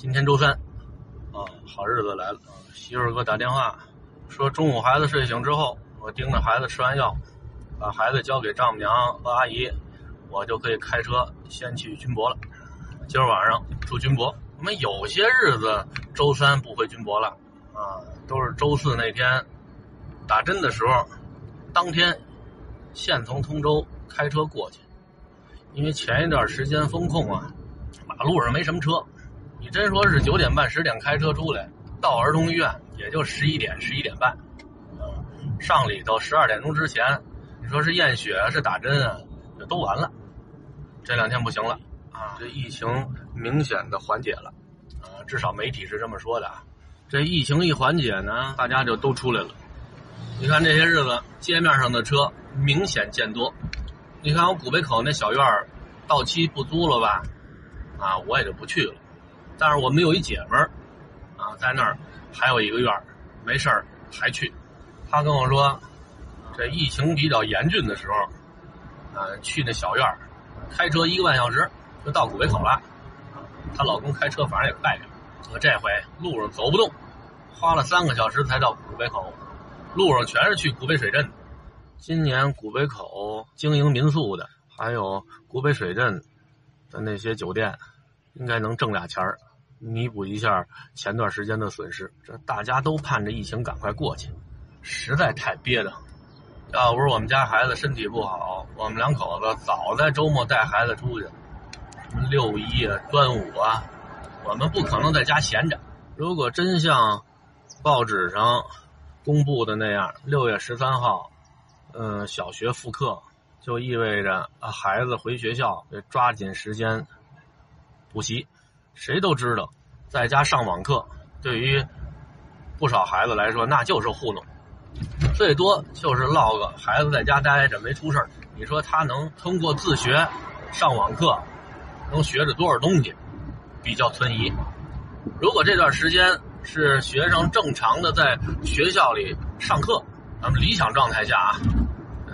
今天周三，啊，好日子来了。媳妇儿给我打电话，说中午孩子睡醒之后，我盯着孩子吃完药，把孩子交给丈母娘和阿姨，我就可以开车先去军博了。今儿晚上住军博。我们有些日子周三不回军博了，啊，都是周四那天打针的时候，当天现从通州开车过去，因为前一段时间封控啊，马路上没什么车。你真说是九点半十点开车出来，到儿童医院也就十一点十一点半，上里头十二点钟之前，你说是验血是打针啊，就都完了。这两天不行了啊，这疫情明显的缓解了，啊，至少媒体是这么说的啊。这疫情一缓解呢，大家就都出来了。你看这些日子街面上的车明显见多，你看我古北口那小院到期不租了吧？啊，我也就不去了。但是我们有一姐们儿，啊，在那儿还有一个院儿，没事儿还去。她跟我说，这疫情比较严峻的时候，啊，去那小院儿，开车一个半小时就到古北口了。她老公开车反正也快点，可这回路上走不动，花了三个小时才到古北口，路上全是去古北水镇的。今年古北口经营民宿的，还有古北水镇的那些酒店，应该能挣俩钱儿。弥补一下前段时间的损失，这大家都盼着疫情赶快过去，实在太憋得。要不是我们家孩子身体不好，我们两口子早在周末带孩子出去。什么六一啊、端午啊，我们不可能在家闲着。如果真像报纸上公布的那样，六月十三号，嗯，小学复课，就意味着啊，孩子回学校得抓紧时间补习。谁都知道，在家上网课对于不少孩子来说那就是糊弄，最多就是落个孩子在家待着没出事你说他能通过自学上网课能学着多少东西？比较存疑。如果这段时间是学生正常的在学校里上课，咱们理想状态下啊，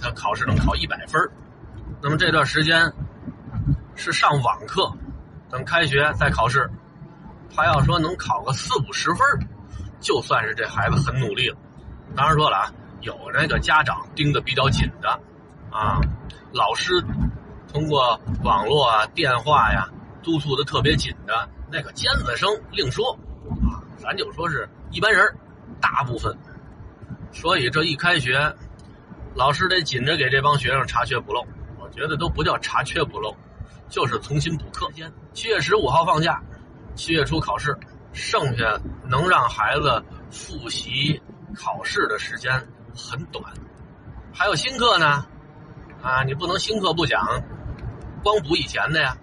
他考试能考一百分那么这段时间是上网课。等开学再考试，他要说能考个四五十分，就算是这孩子很努力了。当然说了啊，有那个家长盯得比较紧的，啊，老师通过网络啊、电话呀督促的特别紧的那个尖子生另说，啊，咱就说是一般人，大部分。所以这一开学，老师得紧着给这帮学生查缺补漏。我觉得都不叫查缺补漏。就是重新补课。七月十五号放假，七月初考试，剩下能让孩子复习考试的时间很短。还有新课呢，啊，你不能新课不讲，光补以前的呀。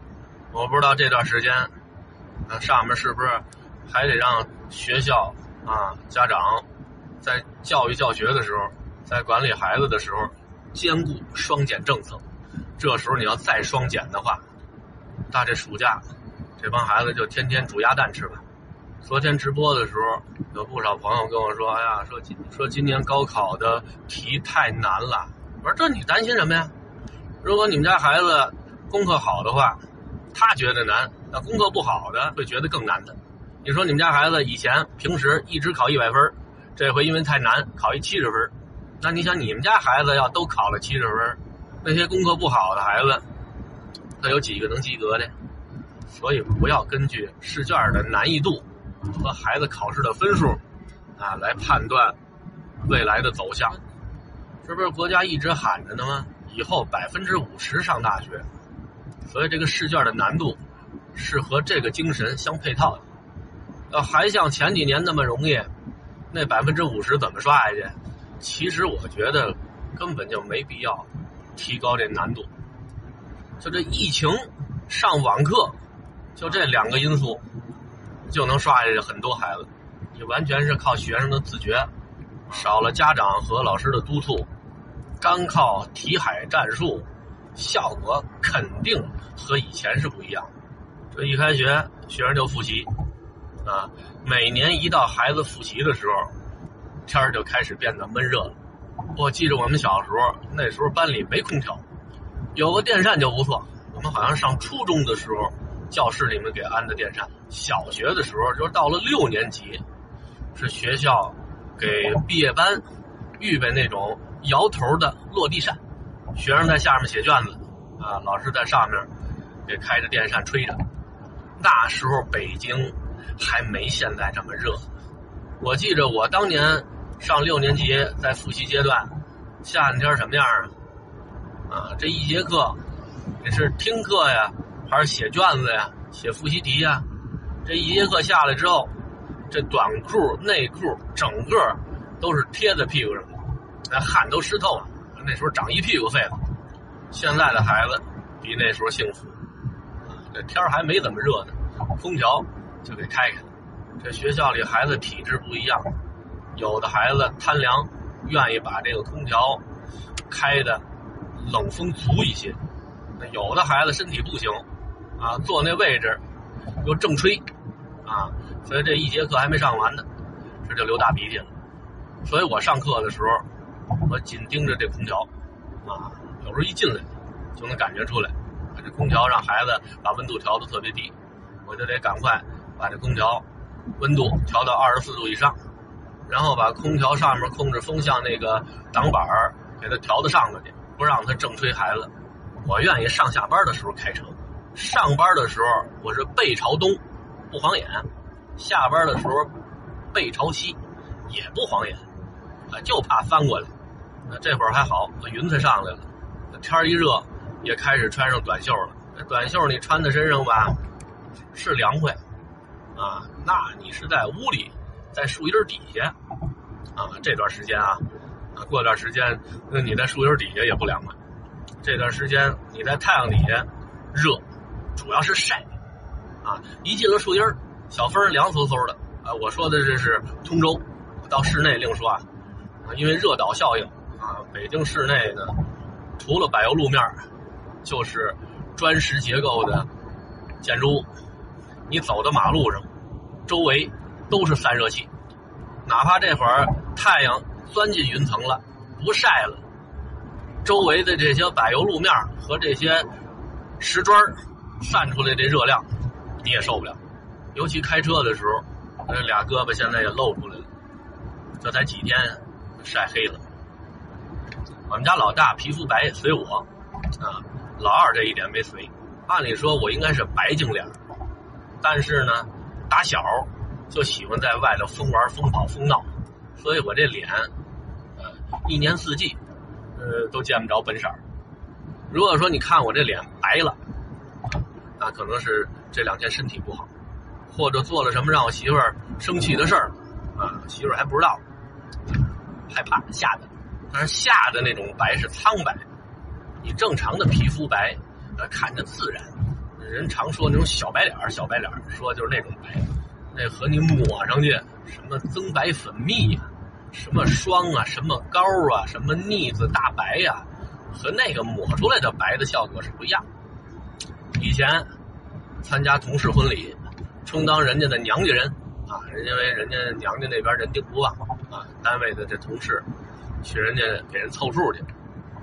我不知道这段时间，啊，上面是不是还得让学校啊家长在教育教学的时候，在管理孩子的时候，兼顾双减政策。这时候你要再双减的话。大这暑假，这帮孩子就天天煮鸭蛋吃吧。昨天直播的时候，有不少朋友跟我说：“哎呀，说今说今年高考的题太难了。”我说：“这你担心什么呀？如果你们家孩子功课好的话，他觉得难；那功课不好的会觉得更难的。你说你们家孩子以前平时一直考一百分，这回因为太难考一七十分，那你想你们家孩子要都考了七十分，那些功课不好的孩子？”他有几个能及格的？所以不要根据试卷的难易度和孩子考试的分数啊来判断未来的走向。这不是国家一直喊着呢吗？以后百分之五十上大学。所以这个试卷的难度是和这个精神相配套的。要还像前几年那么容易，那百分之五十怎么刷下去？其实我觉得根本就没必要提高这难度。就这疫情，上网课，就这两个因素，就能刷下去很多孩子。你完全是靠学生的自觉，少了家长和老师的督促，干靠题海战术，效果肯定和以前是不一样。这一开学，学生就复习，啊，每年一到孩子复习的时候，天儿就开始变得闷热了。我记着我们小时候，那时候班里没空调。有个电扇就不错。我们好像上初中的时候，教室里面给安的电扇。小学的时候，就是到了六年级，是学校给毕业班预备那种摇头的落地扇，学生在下面写卷子，啊，老师在上面给开着电扇吹着。那时候北京还没现在这么热。我记着我当年上六年级，在复习阶段，夏天天什么样啊？啊，这一节课，这是听课呀，还是写卷子呀，写复习题呀？这一节课下来之后，这短裤、内裤整个都是贴在屁股上，那汗都湿透了。那时候长一屁股痱子。现在的孩子比那时候幸福，啊这天还没怎么热呢，空调就给开开了。这学校里孩子体质不一样，有的孩子贪凉，愿意把这个空调开的。冷风足一些，那有的孩子身体不行，啊，坐那位置又正吹，啊，所以这一节课还没上完呢，这就流大鼻涕了。所以我上课的时候，我紧盯着这空调，啊，有时候一进来就能感觉出来，这空调让孩子把温度调的特别低，我就得赶快把这空调温度调到二十四度以上，然后把空调上面控制风向那个挡板给它调到上头去。不让他正吹孩子，我愿意上下班的时候开车。上班的时候我是背朝东，不晃眼；下班的时候背朝西，也不晃眼。啊，就怕翻过来。那这会儿还好，云彩上来了，天一热也开始穿上短袖了。短袖你穿在身上吧，是凉快啊。那你是在屋里，在树荫底下啊，这段时间啊。过段时间，那你在树荫底下也不凉快。这段时间你在太阳底下热，主要是晒啊。一进了树荫小风凉飕飕的啊。我说的这是通州，到室内另说啊。因为热岛效应啊，北京市内呢，除了柏油路面，就是砖石结构的建筑物。你走到马路上，周围都是散热器，哪怕这会儿太阳。钻进云层了，不晒了，周围的这些柏油路面和这些石砖散出来这热量，你也受不了。尤其开车的时候，这俩胳膊现在也露出来了。这才几天，晒黑了。我们家老大皮肤白，随我啊。老二这一点没随。按理说我应该是白净脸，但是呢，打小就喜欢在外头疯玩、疯跑、疯闹。所以我这脸，呃，一年四季，呃，都见不着本色。如果说你看我这脸白了，那可能是这两天身体不好，或者做了什么让我媳妇儿生气的事儿，啊，媳妇儿还不知道，害怕吓的。但是吓的那种白是苍白，你正常的皮肤白，呃，看着自然。人常说那种小白脸，小白脸，说就是那种白。那和你抹上去什么增白粉蜜呀，什么霜啊，什么膏啊，什么腻子大白呀，和那个抹出来的白的效果是不一样。以前参加同事婚礼，充当人家的娘家人啊，因为人家娘家那边人丁不旺啊，单位的这同事去人家给人凑数去，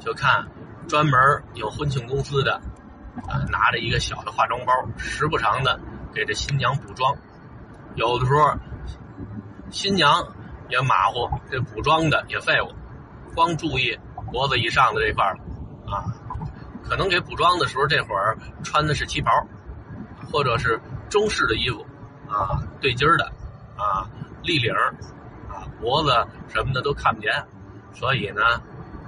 就看专门有婚庆公司的啊，拿着一个小的化妆包，时不常的给这新娘补妆。有的时候，新娘也马虎，这补妆的也废物，光注意脖子以上的这块了啊。可能给补妆的时候，这会儿穿的是旗袍，或者是中式的衣服啊，对襟的啊，立领啊，脖子什么的都看不见，所以呢，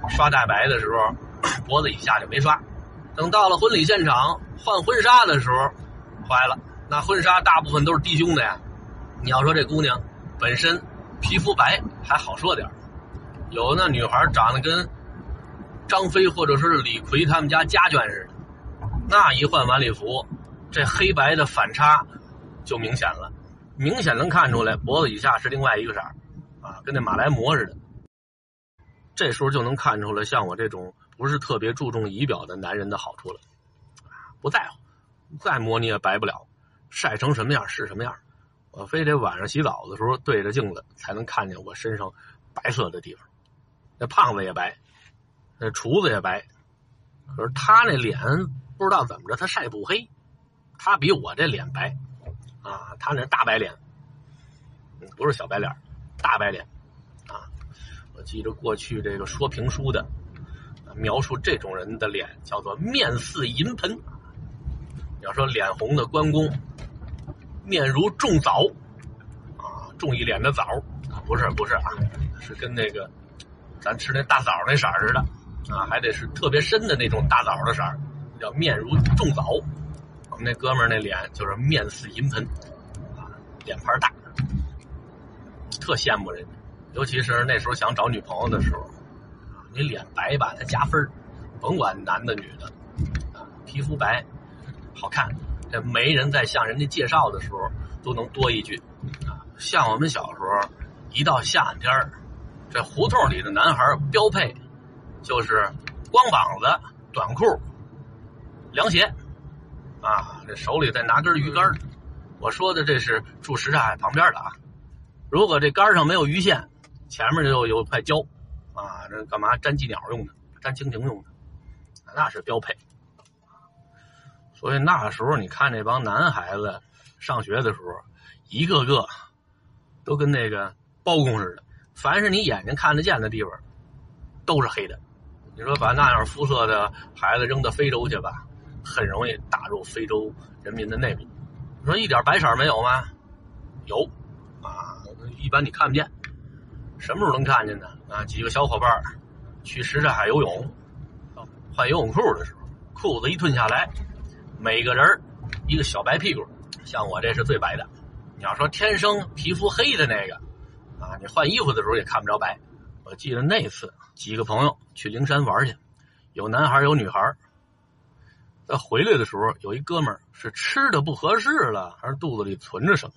刷大白的时候，脖子以下就没刷。等到了婚礼现场换婚纱的时候，坏了，那婚纱大部分都是低胸的呀。你要说这姑娘本身皮肤白还好说点有那女孩长得跟张飞或者是李逵他们家家眷似的，那一换晚礼服，这黑白的反差就明显了，明显能看出来脖子以下是另外一个色儿，啊，跟那马来貘似的。这时候就能看出来，像我这种不是特别注重仪表的男人的好处了，不在乎，再磨你也白不了，晒成什么样是什么样。我非得晚上洗澡的时候对着镜子才能看见我身上白色的地方。那胖子也白，那厨子也白，可是他那脸不知道怎么着，他晒不黑，他比我这脸白啊，他那大白脸，不是小白脸，大白脸啊。我记着过去这个说评书的描述这种人的脸叫做面似银盆。要说脸红的关公，面如重枣啊，种一脸的枣啊，不是不是啊，是跟那个咱吃那大枣那色似的啊，还得是特别深的那种大枣的色叫面如重枣。我们那哥们儿那脸就是面似银盆啊，脸盘大，特羡慕人家。尤其是那时候想找女朋友的时候，你脸白吧，他加分甭管男的女的啊，皮肤白。好看，这媒人在向人家介绍的时候都能多一句啊。像我们小时候，一到夏天这胡同里的男孩标配就是光膀子、短裤、凉鞋啊，这手里再拿根鱼竿。我说的这是住什刹海旁边的啊。如果这杆上没有鱼线，前面就有块胶啊，这干嘛粘鸡鸟用的，粘蜻蜓用的，那是标配。所以那时候，你看那帮男孩子上学的时候，一个个都跟那个包公似的。凡是你眼睛看得见的地方，都是黑的。你说把那样肤色的孩子扔到非洲去吧，很容易打入非洲人民的内部。你说一点白色没有吗？有啊，一般你看不见。什么时候能看见呢？啊，几个小伙伴去什刹海游泳，换游泳裤的时候，裤子一褪下来。每个人一个小白屁股，像我这是最白的。你要说天生皮肤黑的那个，啊，你换衣服的时候也看不着白。我记得那次几个朋友去灵山玩去，有男孩有女孩。在回来的时候，有一哥们儿是吃的不合适了，还是肚子里存着什么？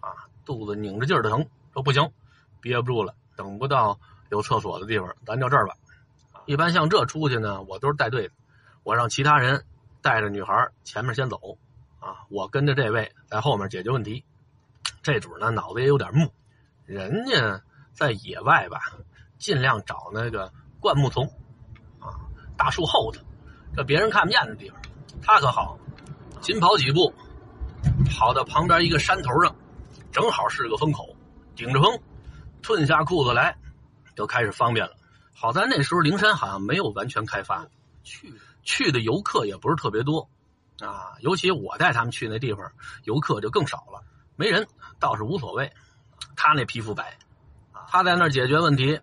啊，肚子拧着劲儿的疼，说不行，憋不住了，等不到有厕所的地方，咱就这儿吧。一般像这出去呢，我都是带队的，我让其他人。带着女孩前面先走，啊，我跟着这位在后面解决问题。这主呢脑子也有点木，人家在野外吧，尽量找那个灌木丛，啊，大树后头，这别人看不见的地方。他可好，紧跑几步，跑到旁边一个山头上，正好是个风口，顶着风，褪下裤子来，就开始方便了。好在那时候灵山好像没有完全开发，去。去的游客也不是特别多，啊，尤其我带他们去那地方，游客就更少了，没人倒是无所谓。他那皮肤白，他在那儿解决问题，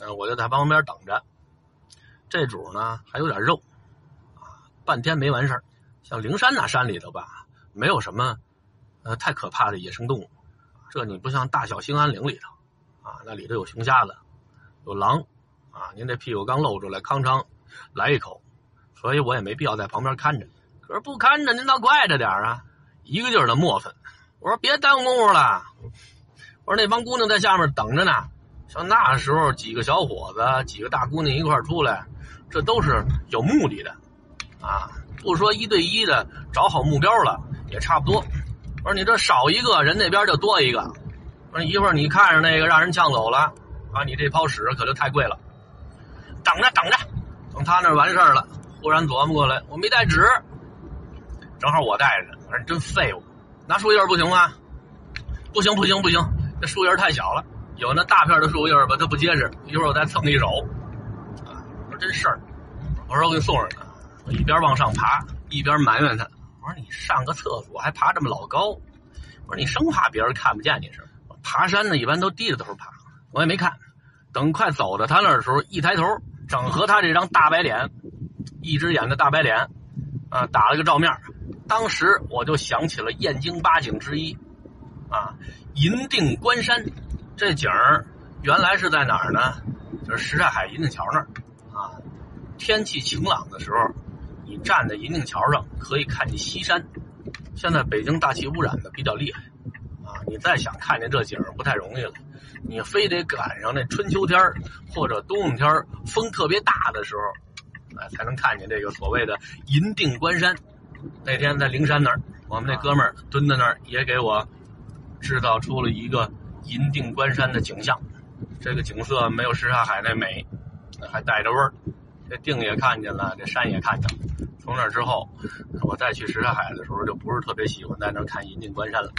呃，我就在旁边等着。这主呢还有点肉，啊，半天没完事儿。像灵山那山里头吧，没有什么呃太可怕的野生动物，这你不像大小兴安岭里头，啊，那里头有熊瞎子，有狼，啊，您这屁股刚露出来，康昌来一口。所以我也没必要在旁边看着，可是不看着您倒怪着点啊，一个劲儿的磨蹭。我说别耽误工夫了，我说那帮姑娘在下面等着呢。像那时候几个小伙子、几个大姑娘一块出来，这都是有目的的啊。不说一对一的找好目标了，也差不多。我说你这少一个人那边就多一个。我说一会儿你看着那个让人抢走了啊，你这泡屎可就太贵了。等着等着，等他那完事儿了。忽然琢磨过来，我没带纸，正好我带着。我说真废物，拿树叶不行吗？不行不行不行，这树叶太小了，有那大片的树叶吧，它不结实。一会儿我再蹭一手。我说真事儿。我说我给你送上去。我一边往上爬，一边埋怨他。我说你上个厕所还爬这么老高？我说你生怕别人看不见你是？爬山呢，一般都低着头爬。我也没看，等快走到他那儿的时候，一抬头，正和他这张大白脸。一只眼的大白脸，啊，打了个照面当时我就想起了燕京八景之一，啊，银锭关山，这景儿原来是在哪儿呢？就是什刹海银锭桥那儿，啊，天气晴朗的时候，你站在银锭桥上可以看见西山。现在北京大气污染的比较厉害，啊，你再想看见这景儿不太容易了，你非得赶上那春秋天或者冬天风特别大的时候。哎，才能看见这个所谓的银锭关山。那天在灵山那儿，我们那哥们儿蹲在那儿，也给我制造出了一个银锭关山的景象。这个景色没有什刹海那美，还带着味儿。这锭也看见了，这山也看见了。从那之后，我再去什刹海的时候，就不是特别喜欢在那看银锭关山了。